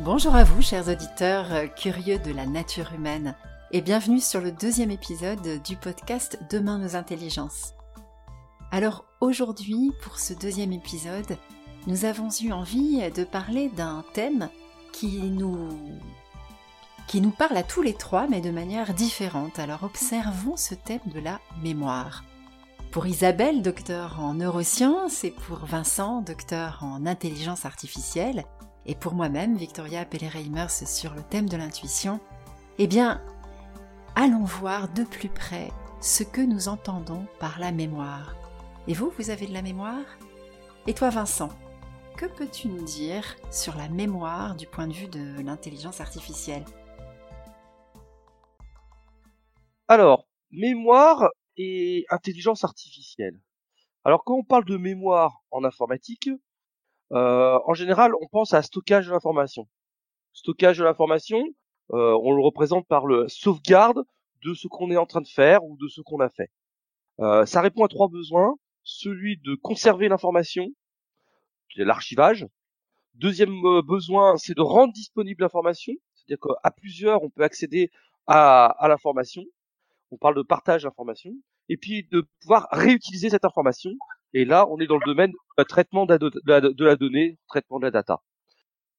Bonjour à vous, chers auditeurs euh, curieux de la nature humaine, et bienvenue sur le deuxième épisode du podcast Demain nos intelligences. Alors aujourd'hui, pour ce deuxième épisode, nous avons eu envie de parler d'un thème qui nous qui nous parle à tous les trois, mais de manière différente. Alors observons ce thème de la mémoire. Pour Isabelle, docteur en neurosciences, et pour Vincent, docteur en intelligence artificielle, et pour moi-même, Victoria Pellereimers, sur le thème de l'intuition, eh bien, allons voir de plus près ce que nous entendons par la mémoire. Et vous, vous avez de la mémoire? Et toi, Vincent, que peux-tu nous dire sur la mémoire du point de vue de l'intelligence artificielle? Alors, mémoire et intelligence artificielle. Alors quand on parle de mémoire en informatique, en général, on pense à stockage de l'information. Stockage de l'information, euh, on le représente par le sauvegarde de ce qu'on est en train de faire ou de ce qu'on a fait. Euh, ça répond à trois besoins celui de conserver l'information, l'archivage. Deuxième besoin, c'est de rendre disponible l'information, c'est-à-dire qu'à plusieurs, on peut accéder à, à l'information on parle de partage d'informations, et puis de pouvoir réutiliser cette information. Et là, on est dans le domaine du traitement de la, donnée, traitement de la data.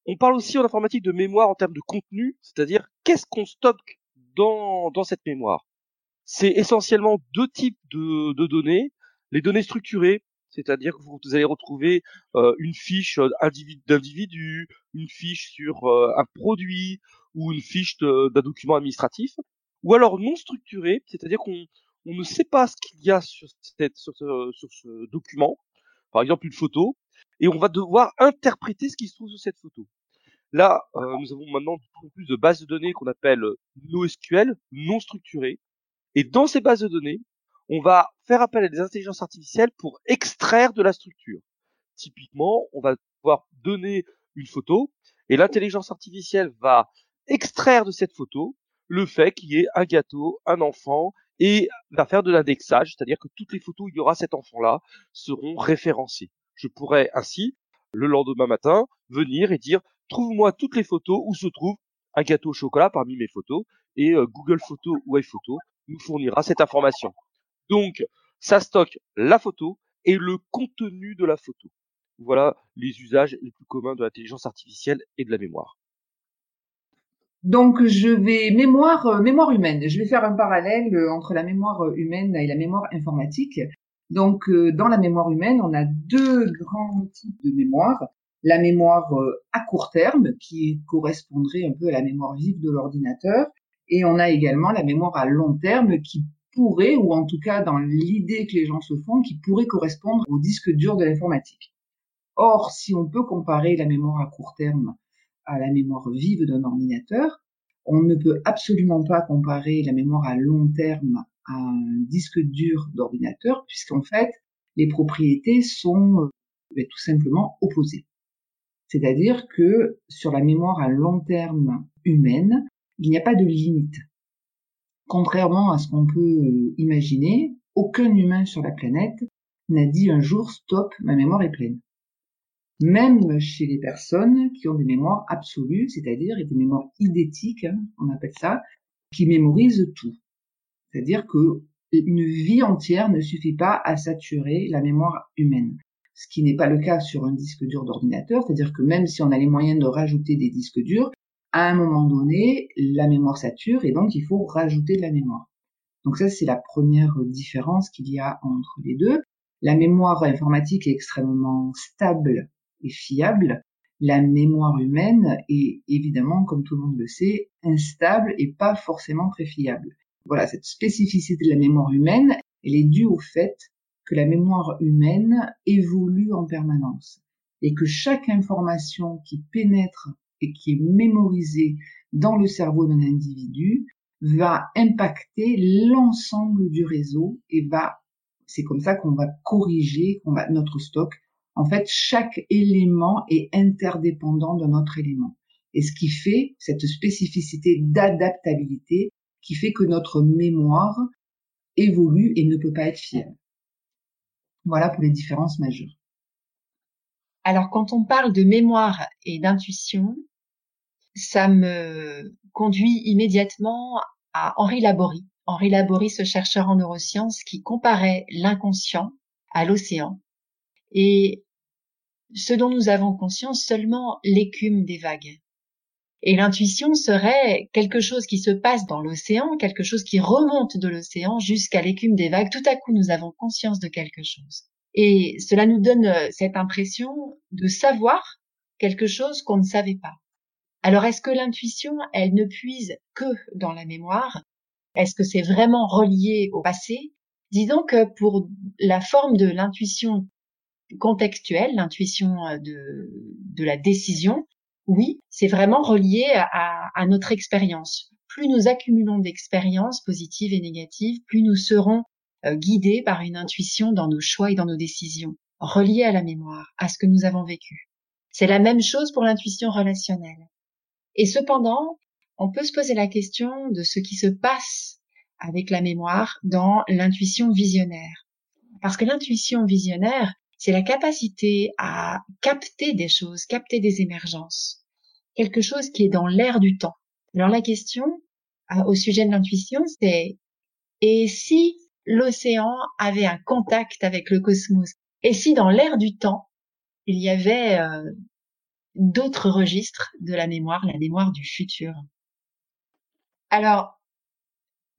On parle aussi en informatique de mémoire en termes de contenu, c'est-à-dire qu'est-ce qu'on stocke dans, dans cette mémoire. C'est essentiellement deux types de, de données. Les données structurées, c'est-à-dire que vous allez retrouver euh, une fiche d'individu, une fiche sur euh, un produit ou une fiche d'un document administratif ou alors non structuré, c'est-à-dire qu'on on ne sait pas ce qu'il y a sur, cette, sur, ce, sur ce document, par exemple une photo, et on va devoir interpréter ce qui se trouve sur cette photo. Là, euh, nous avons maintenant de plus de bases de données qu'on appelle NoSQL, non structurées, et dans ces bases de données, on va faire appel à des intelligences artificielles pour extraire de la structure. Typiquement, on va pouvoir donner une photo, et l'intelligence artificielle va extraire de cette photo le fait qu'il y ait un gâteau, un enfant, et va faire de l'indexage, c'est-à-dire que toutes les photos où il y aura cet enfant-là seront référencées. Je pourrais ainsi, le lendemain matin, venir et dire trouve-moi toutes les photos où se trouve un gâteau au chocolat parmi mes photos, et euh, Google Photos ou iPhoto nous fournira cette information. Donc, ça stocke la photo et le contenu de la photo. Voilà les usages les plus communs de l'intelligence artificielle et de la mémoire. Donc je vais mémoire euh, mémoire humaine. Je vais faire un parallèle euh, entre la mémoire euh, humaine et la mémoire informatique. Donc dans la mémoire humaine, on a deux grands types de mémoire. La mémoire à court terme qui correspondrait un peu à la mémoire vive de l'ordinateur et on a également la mémoire à long terme qui pourrait ou en tout cas dans l'idée que les gens se font qui pourrait correspondre au disque dur de l'informatique. Or, si on peut comparer la mémoire à court terme à la mémoire vive d'un ordinateur. On ne peut absolument pas comparer la mémoire à long terme à un disque dur d'ordinateur, puisqu'en fait, les propriétés sont euh, ben, tout simplement opposées. C'est-à-dire que sur la mémoire à long terme humaine, il n'y a pas de limite. Contrairement à ce qu'on peut euh, imaginer, aucun humain sur la planète n'a dit un jour stop, ma mémoire est pleine même chez les personnes qui ont des mémoires absolues, c'est-à-dire des mémoires idétiques, hein, on appelle ça, qui mémorisent tout. C'est-à-dire que une vie entière ne suffit pas à saturer la mémoire humaine. Ce qui n'est pas le cas sur un disque dur d'ordinateur, c'est-à-dire que même si on a les moyens de rajouter des disques durs, à un moment donné, la mémoire sature et donc il faut rajouter de la mémoire. Donc ça, c'est la première différence qu'il y a entre les deux. La mémoire informatique est extrêmement stable et fiable, la mémoire humaine est évidemment, comme tout le monde le sait, instable et pas forcément très fiable. Voilà, cette spécificité de la mémoire humaine, elle est due au fait que la mémoire humaine évolue en permanence et que chaque information qui pénètre et qui est mémorisée dans le cerveau d'un individu va impacter l'ensemble du réseau et va, c'est comme ça qu'on va corriger, notre stock en fait, chaque élément est interdépendant d'un autre élément. Et ce qui fait cette spécificité d'adaptabilité qui fait que notre mémoire évolue et ne peut pas être fiable. Voilà pour les différences majeures. Alors quand on parle de mémoire et d'intuition, ça me conduit immédiatement à Henri Laborie. Henri Laborie, ce chercheur en neurosciences qui comparait l'inconscient à l'océan et ce dont nous avons conscience seulement l'écume des vagues. Et l'intuition serait quelque chose qui se passe dans l'océan, quelque chose qui remonte de l'océan jusqu'à l'écume des vagues. Tout à coup, nous avons conscience de quelque chose. Et cela nous donne euh, cette impression de savoir quelque chose qu'on ne savait pas. Alors est-ce que l'intuition, elle ne puise que dans la mémoire? Est-ce que c'est vraiment relié au passé? Disons que pour la forme de l'intuition contextuelle, l'intuition euh, de, de la décision, oui, c'est vraiment relié à, à notre expérience. Plus nous accumulons d'expériences positives et négatives, plus nous serons euh, guidés par une intuition dans nos choix et dans nos décisions, reliées à la mémoire, à ce que nous avons vécu. C'est la même chose pour l'intuition relationnelle. Et cependant, on peut se poser la question de ce qui se passe avec la mémoire dans l'intuition visionnaire. Parce que l'intuition visionnaire, c'est la capacité à capter des choses, capter des émergences, quelque chose qui est dans l'air du temps. Alors la question euh, au sujet de l'intuition, c'est et si l'océan avait un contact avec le cosmos? Et si dans l'air du temps, il y avait euh, d'autres registres de la mémoire, la mémoire du futur? Alors,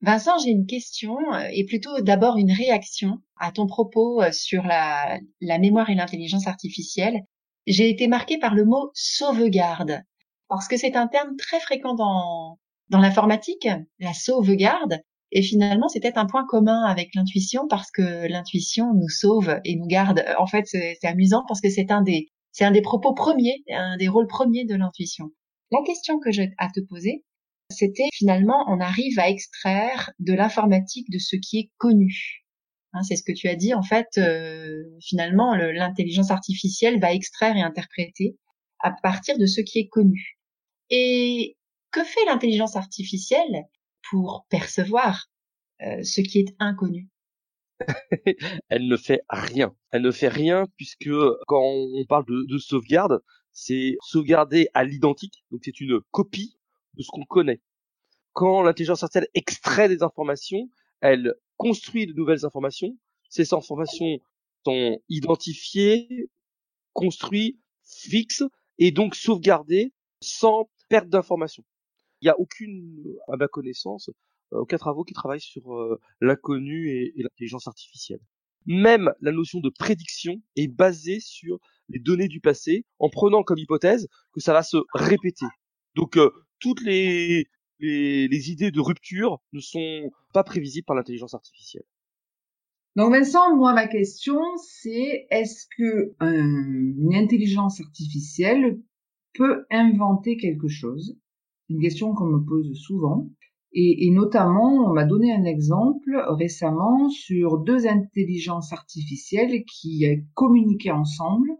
Vincent, j'ai une question euh, et plutôt d'abord une réaction à ton propos euh, sur la, la mémoire et l'intelligence artificielle. J'ai été marquée par le mot sauvegarde parce que c'est un terme très fréquent dans, dans l'informatique, la sauvegarde. Et finalement, c'était un point commun avec l'intuition parce que l'intuition nous sauve et nous garde. En fait, c'est amusant parce que c'est un des, c'est un des propos premiers, un des rôles premiers de l'intuition. La question que j'ai à te poser, c'était finalement, on arrive à extraire de l'informatique de ce qui est connu. Hein, c'est ce que tu as dit. En fait, euh, finalement, l'intelligence artificielle va extraire et interpréter à partir de ce qui est connu. Et que fait l'intelligence artificielle pour percevoir euh, ce qui est inconnu? Elle ne fait rien. Elle ne fait rien puisque quand on parle de, de sauvegarde, c'est sauvegarder à l'identique. Donc c'est une copie de ce qu'on connaît. Quand l'intelligence artificielle extrait des informations, elle construit de nouvelles informations. Ces informations sont identifiées, construites, fixes et donc sauvegardées sans perte d'informations. Il n'y a aucune, à ma connaissance, euh, aucun travaux qui travaillent sur euh, l'inconnu et, l'intelligence artificielle. Même la notion de prédiction est basée sur les données du passé, en prenant comme hypothèse que ça va se répéter. Donc euh, toutes les, les, idées de rupture ne sont pas prévisibles par l'intelligence artificielle. Donc Vincent, moi ma question c'est est-ce que une intelligence artificielle peut inventer quelque chose? Une question qu'on me pose souvent. Et, notamment, on m'a donné un exemple récemment sur deux intelligences artificielles qui communiquaient ensemble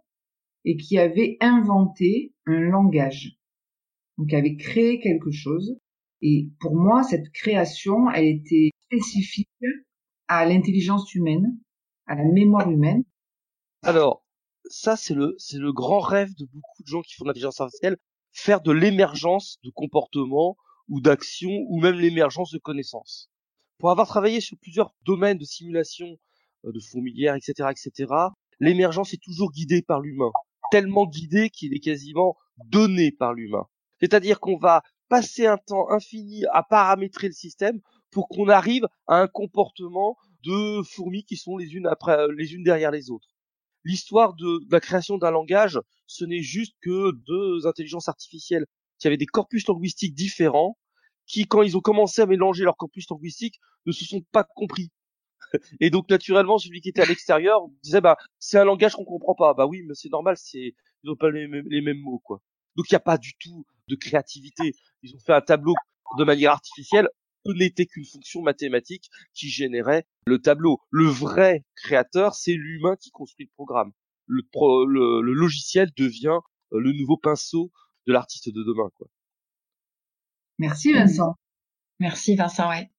et qui avaient inventé un langage. Donc, avaient créé quelque chose. Et pour moi, cette création, elle était spécifique à l'intelligence humaine, à la mémoire humaine. Alors, ça, c'est le, c'est le grand rêve de beaucoup de gens qui font de l'intelligence artificielle, faire de l'émergence de comportements ou d'actions ou même l'émergence de connaissances. Pour avoir travaillé sur plusieurs domaines de simulation euh, de fourmilières, etc., etc., l'émergence est toujours guidée par l'humain, tellement guidée qu'il est quasiment donné par l'humain. C'est-à-dire qu'on va passer un temps infini à paramétrer le système pour qu'on arrive à un comportement de fourmis qui sont les unes après les unes derrière les autres l'histoire de, la création d'un langage, ce n'est juste que deux intelligences artificielles qui avaient des corpus linguistiques différents, qui, quand ils ont commencé à mélanger leurs corpus linguistiques, ne se sont pas compris. Et donc, naturellement, celui qui était à l'extérieur disait, bah, c'est un langage qu'on comprend pas. Bah oui, mais c'est normal, c'est, ils ont pas les, les mêmes mots, quoi. Donc, il n'y a pas du tout de créativité. Ils ont fait un tableau de manière artificielle ce n'était qu'une fonction mathématique qui générait le tableau. Le vrai créateur, c'est l'humain qui construit le programme. Le, le, logiciel devient euh, le nouveau pinceau de l'artiste de demain. Quoi. Merci Vincent. Merci Vincent, ouais.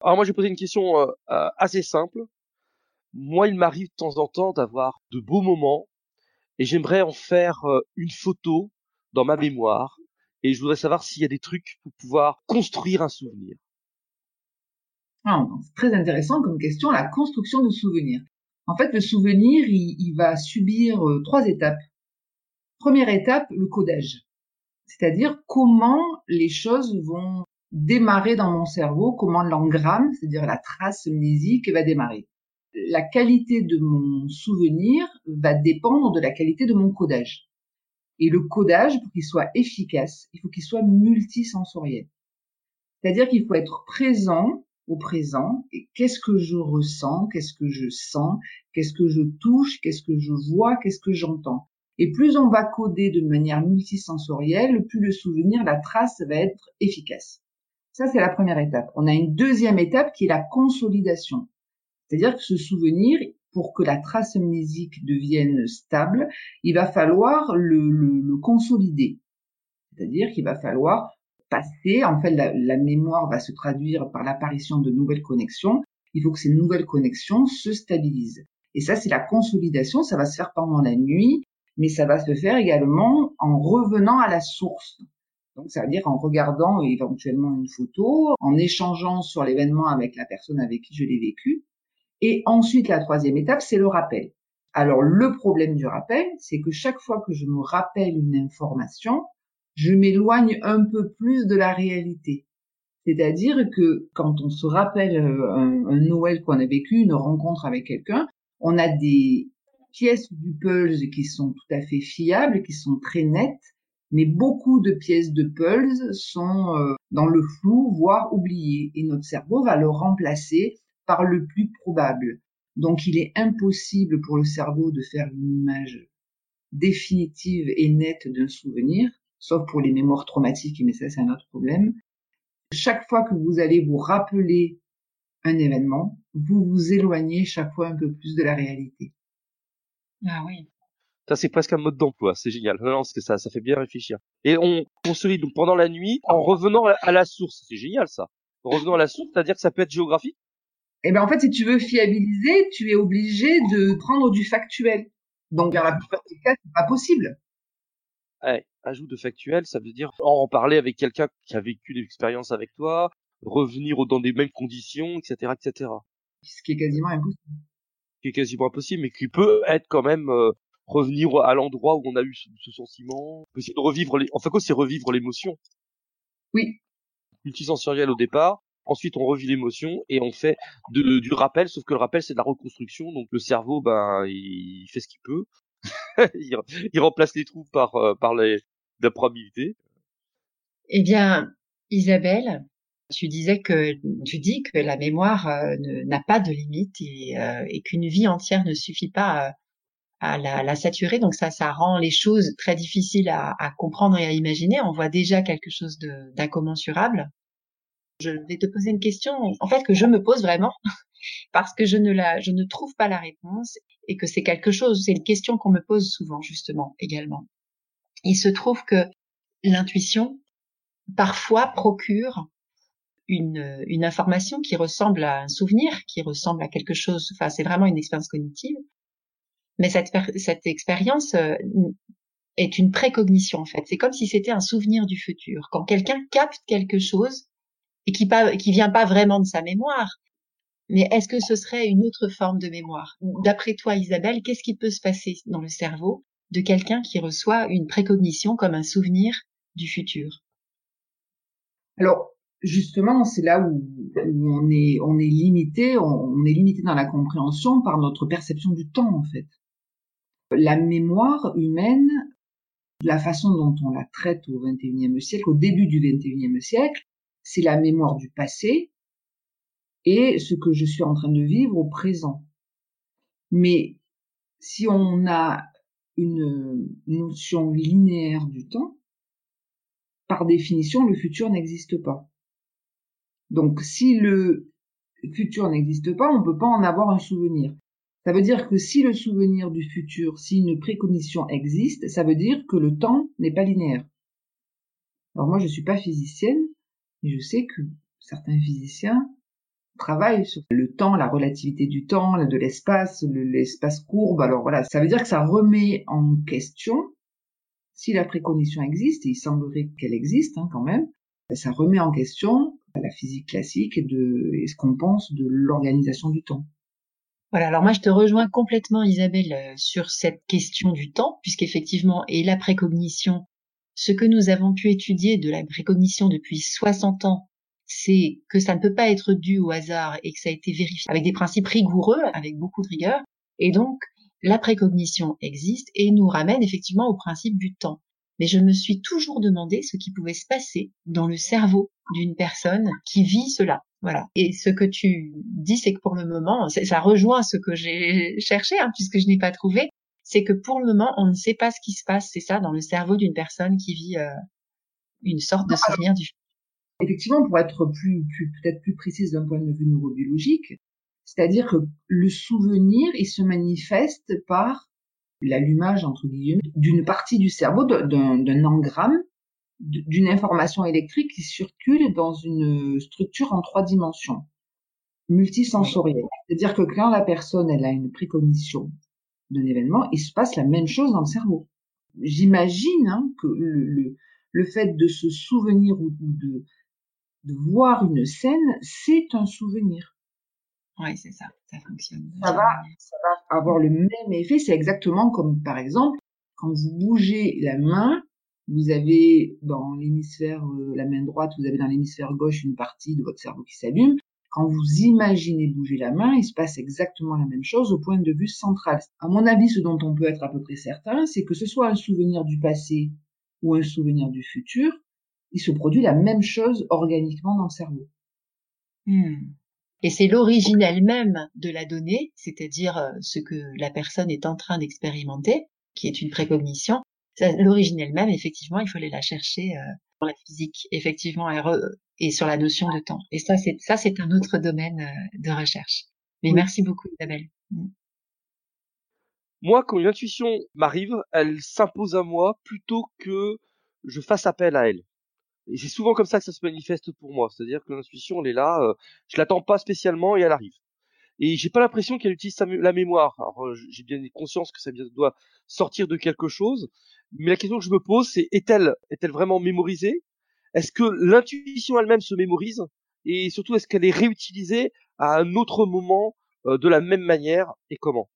Alors moi j'ai posé une question euh, euh, assez simple. Moi il m'arrive de temps en temps d'avoir de beaux moments et j'aimerais en faire une photo dans ma mémoire et je voudrais savoir s'il y a des trucs pour pouvoir construire un souvenir. Ah, c'est très intéressant comme question, la construction de souvenirs. En fait, le souvenir, il, va subir euh, trois étapes. Première étape, le codage. C'est-à-dire comment les choses vont démarrer dans mon cerveau, comment l'engramme, c'est-à-dire la trace mnésique, va démarrer. La qualité de mon souvenir va dépendre de la qualité de mon codage. Et le codage, pour qu'il soit efficace, il faut qu'il soit multisensoriel. C'est-à-dire qu'il faut être présent au présent et qu'est-ce que je ressens, qu'est-ce que je sens, qu'est-ce que je touche, qu'est-ce que je vois, qu'est-ce que j'entends. Et plus on va coder de manière multisensorielle, plus le souvenir, la trace va être efficace. Ça, c'est la première étape. On a une deuxième étape qui est la consolidation. C'est-à-dire que ce souvenir, pour que la trace amnésique devienne stable, il va falloir le, le consolider. C'est-à-dire qu'il va falloir passé. En fait, la, mémoire va se traduire par l'apparition de nouvelles connexions. Il faut que ces nouvelles connexions se stabilisent. Et ça, c'est la consolidation. Ça va se faire pendant la nuit, mais ça va se faire également en revenant à la source. Donc, ça veut dire en regardant éventuellement une photo, en échangeant sur l'événement avec la personne avec qui je l'ai vécu. Et ensuite, la troisième étape, c'est le rappel. Alors, le problème du rappel, c'est que chaque fois que je me rappelle une information, je m'éloigne un peu plus de la réalité. C'est-à-dire que quand on se rappelle euh, un, Noël qu'on a vécu, une rencontre avec quelqu'un, on a des pièces du puzzle qui sont tout à fait fiables, qui sont très nettes, mais beaucoup de pièces de puzzle sont euh, dans le flou, voire oubliées, et notre cerveau va le remplacer par le plus probable. Donc il est impossible pour le cerveau de faire une image définitive et nette d'un souvenir, sauf pour les mémoires traumatiques, mais ça c'est un autre problème. Chaque fois que vous allez vous rappeler un événement, vous vous éloignez chaque fois un peu plus de la réalité. Ah oui. Ça c'est presque un mode d'emploi, c'est génial. Non, non, parce que ça, ça fait bien réfléchir. Et on consolide donc pendant la nuit en revenant à la source. C'est génial ça. En revenant à la source, c'est-à-dire que ça peut être géographique. Eh ben en fait, si tu veux fiabiliser, tu es obligé de prendre du factuel. Donc dans la plupart des cas, c'est pas possible. Ouais, ajout de factuel, ça veut dire en parler avec quelqu'un qui a vécu des expériences avec toi, revenir dans des mêmes conditions, etc., etc. Ce qui est quasiment impossible. Ce qui est quasiment impossible, mais qui peut être quand même euh, revenir à l'endroit où on a eu ce, sentiment, essayer de revivre les, enfin quoi, c'est revivre l'émotion. Oui. Multisensoriel au départ, ensuite on revit l'émotion et on fait du rappel, sauf que le rappel c'est de la reconstruction, donc le cerveau ben il fait ce qu'il peut il, remplace les trous par, euh, par les, la probabilité. Eh bien, Isabelle, tu disais que tu dis que la mémoire euh, n'a pas de limite et, euh, et qu'une vie entière ne suffit pas à, la, saturer. Donc ça, ça rend les choses très difficiles à comprendre et à imaginer. On voit déjà quelque chose d'incommensurable. Je vais te poser une question, en fait, que je me pose vraiment, parce que je ne la, je ne trouve pas la réponse et que c'est quelque chose, c'est une question qu'on me pose souvent, justement, également. Il se trouve que l'intuition, parfois, procure une, une information qui ressemble à un souvenir, qui ressemble à quelque chose, enfin, c'est vraiment une expérience cognitive. Mais cette, cette expérience euh, est une précognition, en fait. C'est comme si c'était un souvenir du futur. Quand quelqu'un capte quelque chose, et qui pas qui vient pas vraiment de sa mémoire. Mais est-ce que ce serait une autre forme de mémoire? D'après toi, Isabelle, qu'est-ce qui peut se passer dans le cerveau de quelqu'un qui reçoit une précognition comme un souvenir du futur? Alors, justement, c'est là où, on est on est limité, on, est limité dans la compréhension par notre perception du temps en fait. La mémoire humaine, la façon dont on la traite au XXIe siècle, au début du XXIe siècle, c'est la mémoire du passé et ce que je suis en train de vivre au présent. Mais si on a une notion linéaire du temps, par définition, le futur n'existe pas. Donc, si le futur n'existe pas, on ne peut pas en avoir un souvenir. Ça veut dire que si le souvenir du futur, si une précognition existe, ça veut dire que le temps n'est pas linéaire. Alors moi, je ne suis pas physicienne, et je sais que certains physiciens travaillent sur le temps, la relativité du temps, de l'espace, l'espace courbe. Alors voilà, ça veut dire que ça remet en question Si la précognition existe, et il semblerait qu'elle existe hein, quand même, ça remet en question la physique classique de, et ce qu'on pense de l'organisation du temps. Voilà, alors moi je te rejoins complètement Isabelle euh, sur cette question du temps, puisqu'effectivement, et la précognition, ce que nous avons pu étudier de la précognition depuis 60 ans, c'est que ça ne peut pas être dû au hasard et que ça a été vérifié avec des principes rigoureux, avec beaucoup de rigueur. Et donc, la précognition existe et nous ramène effectivement au principe du temps. Mais je me suis toujours demandé ce qui pouvait se passer dans le cerveau d'une personne qui vit cela. Voilà. Et ce que tu dis, c'est que pour le moment, ça rejoint ce que j'ai cherché, hein, puisque je n'ai pas trouvé, c'est que pour le moment, on ne sait pas ce qui se passe, c'est ça, dans le cerveau d'une personne qui vit euh, une sorte de souvenir du Effectivement, pour être plus, plus peut-être plus précise d'un point de vue neurobiologique, c'est-à-dire que le souvenir, il se manifeste par l'allumage, entre guillemets, d'une partie du cerveau, d'un engramme, d'une information électrique qui circule dans une structure en trois dimensions, multisensorielle. C'est-à-dire que quand la personne, elle a une précognition d'un événement, il se passe la même chose dans le cerveau. J'imagine hein, que le, le, fait de se souvenir ou de, de voir une scène, c'est un souvenir. Oui, c'est ça, ça fonctionne. Ça va, ça va avoir le même effet. C'est exactement comme, par exemple, quand vous bougez la main, vous avez dans l'hémisphère, euh, la main droite, vous avez dans l'hémisphère gauche une partie de votre cerveau qui s'allume. Quand vous imaginez bouger la main, il se passe exactement la même chose au point de vue central. À mon avis, ce dont on peut être à peu près certain, c'est que ce soit un souvenir du passé ou un souvenir du futur, il se produit la même chose organiquement dans le cerveau. Hmm. Et c'est l'origine elle-même de la donnée, c'est-à-dire euh, ce que la personne est en train d'expérimenter, qui est une précognition. L'origine elle-même, effectivement, il faut aller la chercher euh, dans la physique, effectivement, et sur la notion de temps. Et ça, c'est ça, c'est un autre domaine euh, de recherche. Mais merci beaucoup, Isabelle. Hmm. Moi, quand une intuition m'arrive, elle s'impose à moi plutôt que je fasse appel à elle. Et c'est souvent comme ça que ça se manifeste pour moi. C'est-à-dire que l'intuition, elle est là, euh, je l'attends pas spécialement et elle arrive. Et j'ai pas l'impression qu'elle utilise la mémoire. Alors euh, j'ai bien conscience que ça doit sortir de quelque chose, mais la question que je me pose, c'est est-elle est-elle vraiment mémorisée? Est-ce que l'intuition elle-même se mémorise? Et surtout, est-ce qu'elle est réutilisée à un autre moment euh, de la même manière et comment?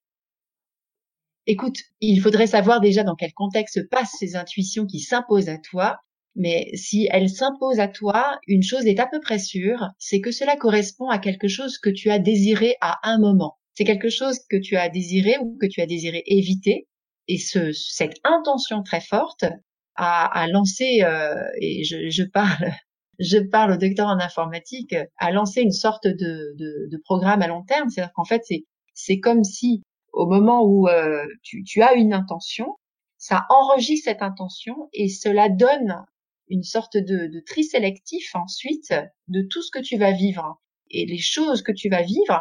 Écoute, il faudrait savoir déjà dans quel contexte passent ces intuitions qui s'imposent à toi mais si elle s'impose à toi, une chose est à peu près sûre, c'est que cela correspond à quelque chose que tu as désiré à un moment. C'est quelque chose que tu as désiré ou que tu as désiré éviter. Et ce, cette intention très forte a, a lancé, euh, et je, je, parle, je parle au docteur en informatique, a lancé une sorte de, de, de programme à long terme. C'est-à-dire qu'en fait, c'est, comme si au moment où euh, tu, tu as une intention, ça enregistre cette intention et cela donne une sorte de, de tri sélectif ensuite de tout ce que tu vas vivre. Et les choses que tu vas vivre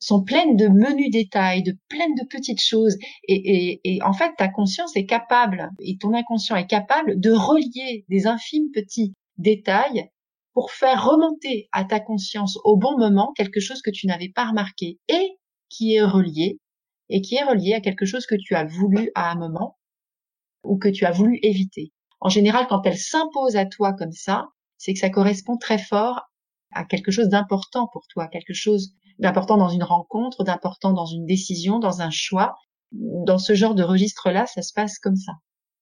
sont pleines de menus détails, de pleines de petites choses. Et, et, et, en fait, ta conscience est capable, et ton inconscient est capable de relier des infimes petits détails pour faire remonter à ta conscience au bon moment quelque chose que tu n'avais pas remarqué et qui est relié, et qui est relié à quelque chose que tu as voulu à un moment ou que tu as voulu éviter en général, quand elle s'impose à toi comme ça, c'est que ça correspond très fort à quelque chose d'important pour toi, quelque chose d'important dans une rencontre, d'important dans une décision, dans un choix. Dans ce genre de registre-là, ça se passe comme ça.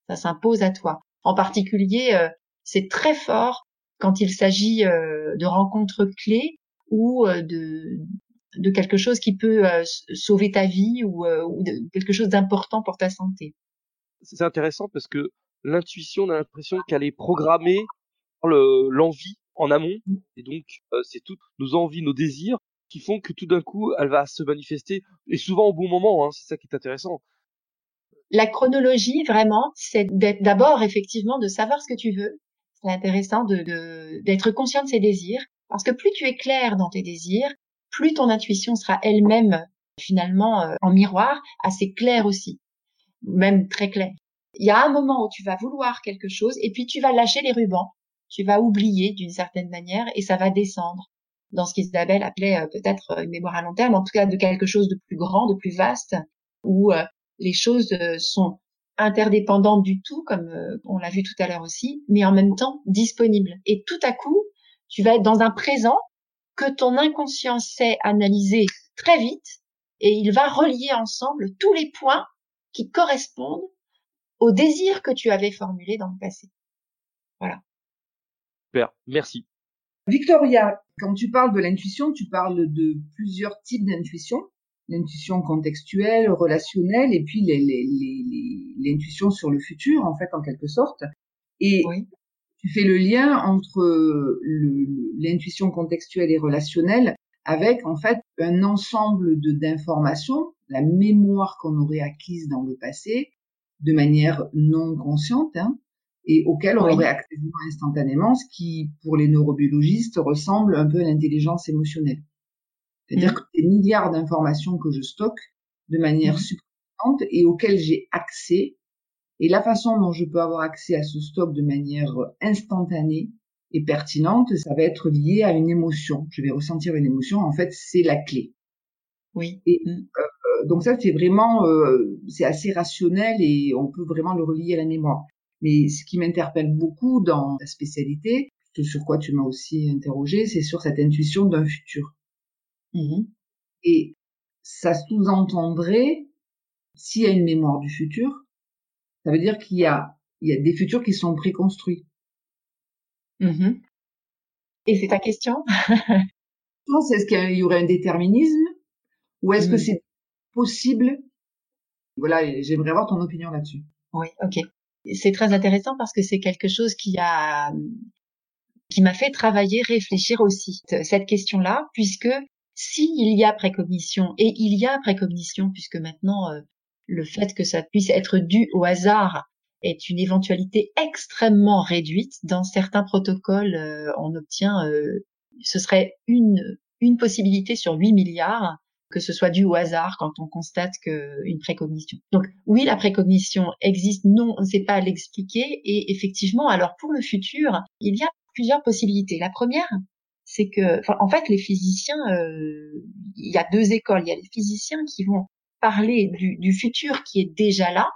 Ça s'impose à toi. En particulier, euh, c'est très fort quand il s'agit euh, de rencontres clés ou euh, de, quelque chose qui peut sauver ta vie ou, quelque chose d'important pour ta santé. C'est intéressant parce que l'intuition, on a l'impression qu'elle est programmée par l'envie en amont. Et donc, euh, c'est toutes nos envies, nos désirs qui font que tout d'un coup, elle va se manifester, et souvent au bon moment, hein, c'est ça qui est intéressant. La chronologie, vraiment, c'est d'être d'abord, effectivement, de savoir ce que tu veux. C'est intéressant de, d'être conscient de ses désirs, parce que plus tu es clair dans tes désirs, plus ton intuition sera elle-même, finalement, euh, en miroir, assez claire aussi, même très claire il y a un moment où tu vas vouloir quelque chose et puis tu vas lâcher les rubans, tu vas oublier d'une certaine manière et ça va descendre dans ce qu'Isabelle appelait euh, peut-être euh, une mémoire à long terme, en tout cas de quelque chose de plus grand, de plus vaste, où euh, les choses sont interdépendante du tout, comme on l'a vu tout à l'heure aussi, mais en même temps disponible. Et tout à coup, tu vas être dans un présent que ton inconscient sait analyser très vite et il va relier ensemble tous les points qui correspondent au désir que tu avais formulé dans le passé. Voilà. Super, merci. Victoria, quand tu parles de l'intuition, tu parles de plusieurs types d'intuition. L'intuition contextuelle, relationnelle, et puis l'intuition sur le futur, en fait, en quelque sorte. Et tu fais le lien entre l'intuition contextuelle et relationnelle avec, en fait, un ensemble d'informations, la mémoire qu'on aurait acquise dans le passé, de manière non consciente, hein, et auquel on aurait accès instantanément, ce qui, pour les neurobiologistes, ressemble un peu à l'intelligence émotionnelle. C'est-à-dire mmh. que des milliards d'informations que je stocke de manière mmh. et auxquelles j'ai accès, et la façon dont je peux avoir accès à ce stock de manière instantanée et pertinente, ça va être lié à une émotion. Je vais ressentir une émotion. En fait, c'est la clé. Oui. Et mmh. euh, donc ça, c'est vraiment, euh, c'est assez rationnel et on peut vraiment le relier à la mémoire. Mais ce qui m'interpelle beaucoup dans ta spécialité, sur quoi tu m'as aussi interrogé, c'est sur cette intuition d'un futur. Mmh Et ça sous-entendrait, s'il y a une mémoire du futur, ça veut dire qu'il y a, il y a des futurs qui sont préconstruits. Mmh Et c'est ta question? Est-ce qu'il y aurait un déterminisme? Ou est-ce que mmh. c'est possible Voilà, j'aimerais avoir ton opinion là-dessus. Oui, ok c'est très intéressant parce que c'est quelque chose qui a qui m'a fait travailler, réfléchir aussi cette question-là, puisque s'il y a précognition et il y a précognition, puisque maintenant euh, le fait que ça puisse être dû au hasard est une éventualité extrêmement réduite. Dans certains protocoles, euh, on obtient, euh, ce serait une une possibilité sur 8 milliards que ce soit dû au hasard quand on constate qu'une précognition. Donc oui, la précognition existe, non, on ne sait pas l'expliquer, et effectivement, alors pour le futur, il y a plusieurs possibilités. La première, c'est que, en fait, les physiciens, euh, il y a deux écoles. Il y a les physiciens qui vont parler du, du futur qui est déjà là,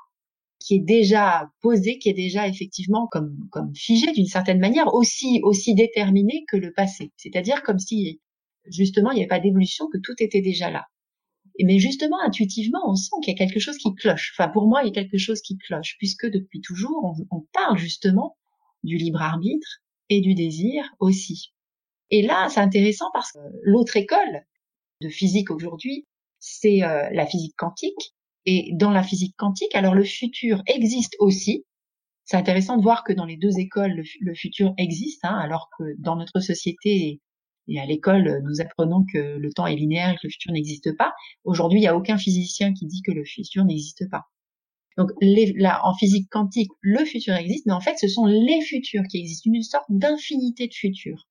qui est déjà posé, qui est déjà effectivement comme, comme figé d'une certaine manière, aussi, aussi déterminé que le passé. C'est-à-dire comme si justement, il n'y avait pas d'évolution, que tout était déjà là. Mais justement, intuitivement, on sent qu'il y a quelque chose qui cloche. Enfin, pour moi, il y a quelque chose qui cloche, puisque depuis toujours, on, parle justement du libre arbitre et du désir aussi. Et là, c'est intéressant parce que l'autre école de physique aujourd'hui, c'est euh, la physique quantique. Et dans la physique quantique, alors le futur existe aussi. C'est intéressant de voir que dans les deux écoles, le, futur existe, hein, alors que dans notre société, et à l'école, nous apprenons que le temps est linéaire et que le futur n'existe pas. Aujourd'hui, il n'y a aucun physicien qui dit que le futur n'existe pas. Donc là, en physique quantique, le futur existe, mais en fait, ce sont les futurs qui existent, une sorte d'infinité de futurs.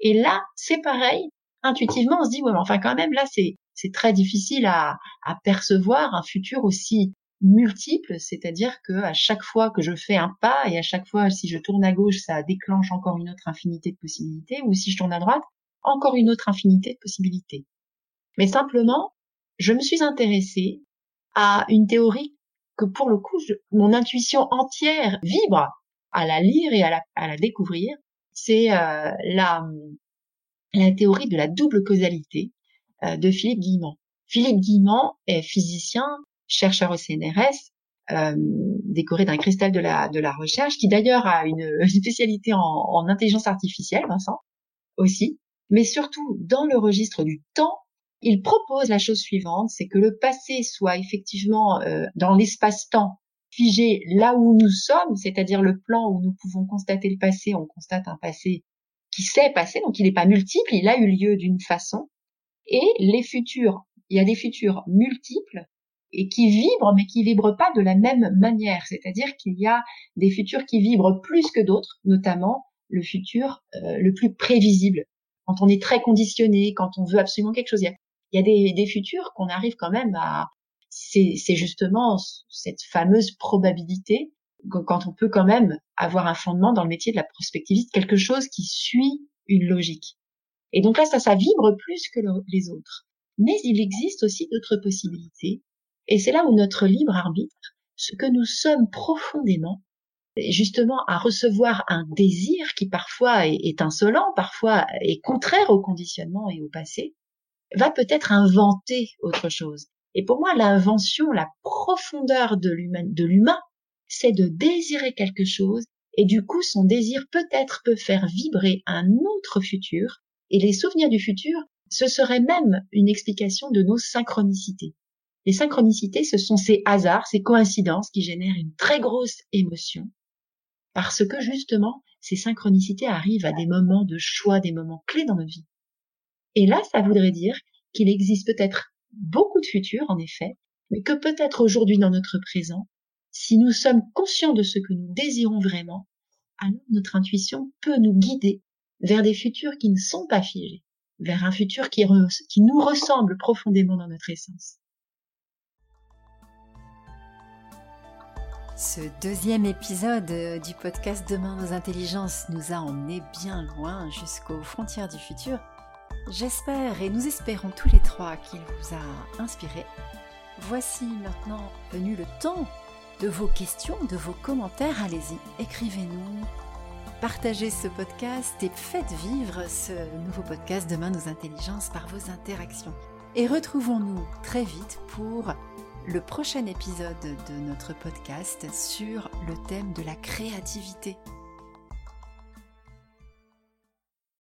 Et là, c'est pareil. Intuitivement, on se dit, ouais, mais enfin, quand même, là, c'est c'est très difficile à, à percevoir un futur aussi multiple, c'est-à-dire que à chaque fois que je fais un pas et à chaque fois si je tourne à gauche, ça déclenche encore une autre infinité de possibilités, ou si je tourne à droite, encore une autre infinité de possibilités. Mais simplement, je me suis intéressée à une théorie que pour le coup, mon intuition entière vibre à la lire et à la, à la découvrir. C'est euh, la, la théorie de la double causalité euh, de Philippe Guillemont. Philippe Guillemont est physicien, chercheur au CNRS, euh, décoré d'un cristal de la, de la recherche, qui d'ailleurs a une, une spécialité en, en, intelligence artificielle, Vincent, aussi mais surtout dans le registre du temps, il propose la chose suivante, c'est que le passé soit effectivement euh, dans l'espace-temps figé là où nous sommes, c'est-à-dire le plan où nous pouvons constater le passé, on constate un passé qui s'est passé, donc il n'est pas multiple, il a eu lieu d'une façon, et les futurs, il y a des futurs multiples et qui vibrent, mais qui vibrent pas de la même manière, c'est-à-dire qu'il y a des futurs qui vibrent plus que d'autres, notamment le futur euh, le plus prévisible, quand on est très conditionné, quand on veut absolument quelque chose. Il y a, des, futurs qu'on arrive quand même à. C'est justement cette fameuse probabilité quand on peut quand même avoir un fondement dans le métier de la prospectiviste, quelque chose qui suit une logique. Et donc là, ça, ça vibre plus que les autres. Mais il existe aussi d'autres possibilités. Et c'est là où notre libre arbitre ce que nous sommes profondément, justement à recevoir un désir qui parfois est, insolent, parfois est contraire au conditionnement et au passé, va peut-être inventer autre chose. Et pour moi, l'invention, la profondeur de l'humain, c'est de désirer quelque chose et du coup, son désir peut-être peut faire vibrer un autre futur et les souvenirs du futur, ce serait même une explication de nos synchronicités. Les synchronicités, ce sont ces hasards, ces coïncidences qui génèrent une très grosse émotion parce que justement, ces synchronicités arrivent à des moments de choix, des moments clés dans notre vie. Et là, ça voudrait dire qu'il existe peut-être beaucoup de futurs, en effet, mais que peut-être aujourd'hui dans notre présent, si nous sommes conscients de ce que nous désirons vraiment, alors notre intuition peut nous guider vers des futurs qui ne sont pas figés, vers un futur qui, qui nous ressemble profondément dans notre essence. Ce deuxième épisode euh, du podcast Demain nos intelligences nous a emmenés bien loin jusqu'aux frontières du futur. J'espère et nous espérons tous les trois qu'il vous a inspiré. Voici maintenant venu le temps de vos questions, de vos commentaires. Allez-y, écrivez-nous, partagez ce podcast et faites vivre ce nouveau podcast Demain nos intelligences par vos interactions. Et retrouvons-nous très vite pour le prochain épisode de notre podcast sur le thème de la créativité.